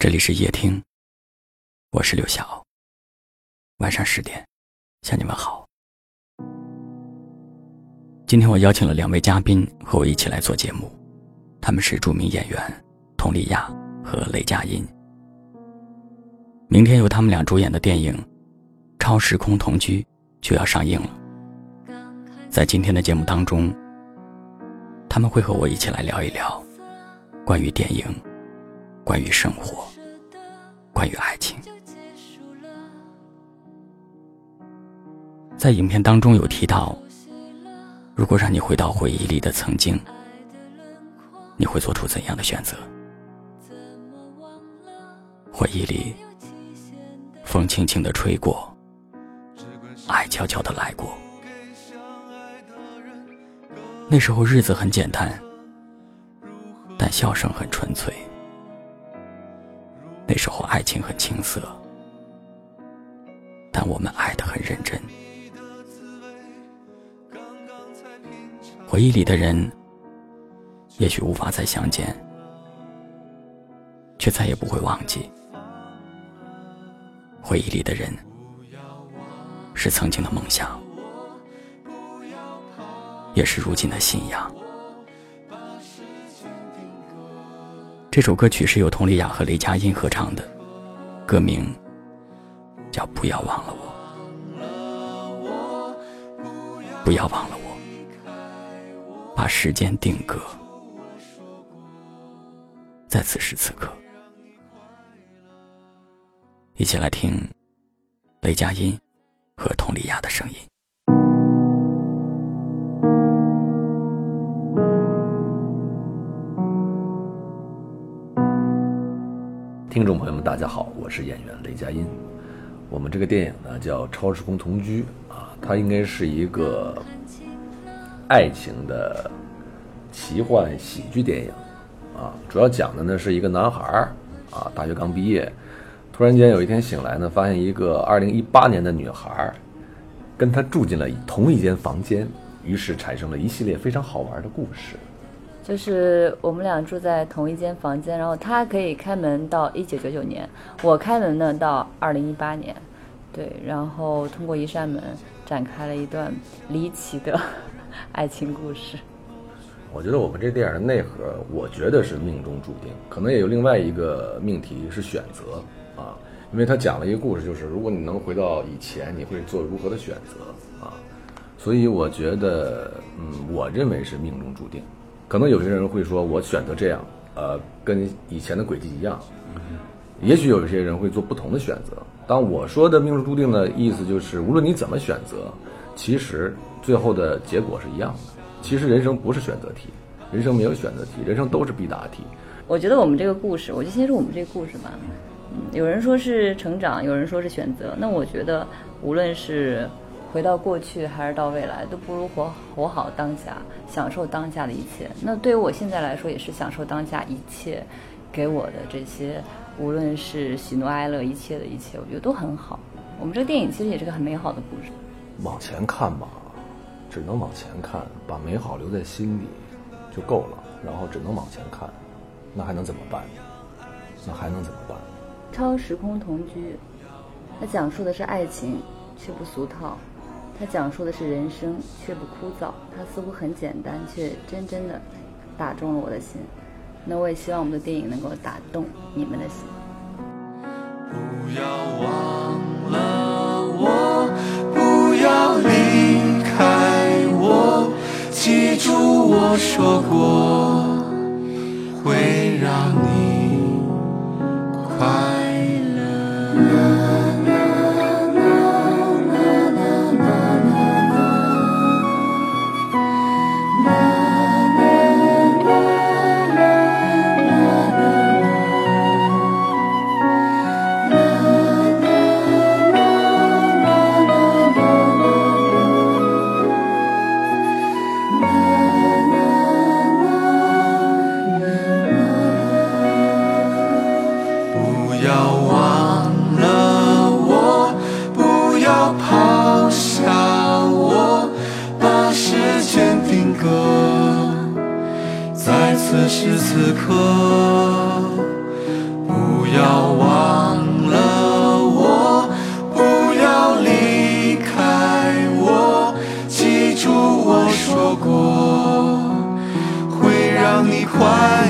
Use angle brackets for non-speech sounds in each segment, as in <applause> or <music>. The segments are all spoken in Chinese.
这里是夜听，我是刘晓。晚上十点，向你们好。今天我邀请了两位嘉宾和我一起来做节目，他们是著名演员佟丽娅和雷佳音。明天由他们俩主演的电影《超时空同居》就要上映了。在今天的节目当中，他们会和我一起来聊一聊关于电影。关于生活，关于爱情，在影片当中有提到，如果让你回到回忆里的曾经，你会做出怎样的选择？回忆里，风轻轻的吹过，爱悄悄的来过。那时候日子很简单，但笑声很纯粹。爱情很青涩，但我们爱的很认真。回忆里的人，也许无法再相见，却再也不会忘记。回忆里的人，是曾经的梦想，也是如今的信仰。这首歌曲是由佟丽娅和雷佳音合唱的，歌名叫《不要忘了我》，不要忘了我，把时间定格在此时此刻，一起来听雷佳音和佟丽娅的声音。听众朋友们，大家好，我是演员雷佳音。我们这个电影呢叫《超时空同居》啊，它应该是一个爱情的奇幻喜剧电影啊。主要讲的呢是一个男孩儿啊，大学刚毕业，突然间有一天醒来呢，发现一个2018年的女孩儿跟他住进了同一间房间，于是产生了一系列非常好玩的故事。就是我们俩住在同一间房间，然后他可以开门到一九九九年，我开门呢到二零一八年，对，然后通过一扇门展开了一段离奇的 <laughs> 爱情故事。我觉得我们这电影的内核，我觉得是命中注定，可能也有另外一个命题是选择啊，因为他讲了一个故事，就是如果你能回到以前，你会做如何的选择啊？所以我觉得，嗯，我认为是命中注定。可能有些人会说，我选择这样，呃，跟以前的轨迹一样。也许有一些人会做不同的选择。当我说的命中注定的意思，就是无论你怎么选择，其实最后的结果是一样的。其实人生不是选择题，人生没有选择题，人生都是必答题。我觉得我们这个故事，我就先说我们这个故事吧。嗯，有人说是成长，有人说是选择。那我觉得，无论是。回到过去还是到未来，都不如活活好当下，享受当下的一切。那对于我现在来说，也是享受当下一切给我的这些，无论是喜怒哀乐，一切的一切，我觉得都很好。我们这个电影其实也是个很美好的故事。往前看吧，只能往前看，把美好留在心里就够了。然后只能往前看，那还能怎么办？那还能怎么办？超时空同居，它讲述的是爱情，却不俗套。它讲述的是人生，却不枯燥。它似乎很简单，却真真的打中了我的心。那我也希望我们的电影能够打动你们的心。不要忘了我，不要离开我，记住我说过，会让你此刻，不要忘了我，不要离开我，记住我说过，会让你快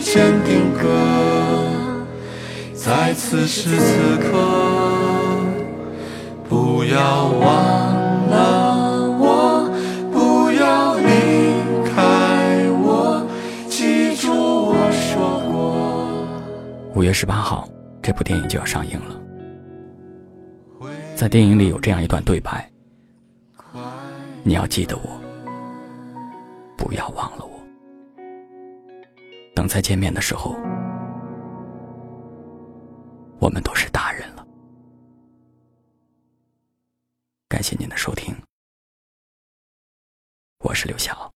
把时间定格在此时此刻。不要忘了我，不要离开我，记住我说过。五月十八号，这部电影就要上映了。在电影里有这样一段对白：“你要记得我，不要忘了我。等再见面的时候，我们都是大人了。”感谢您的收听，我是刘晓。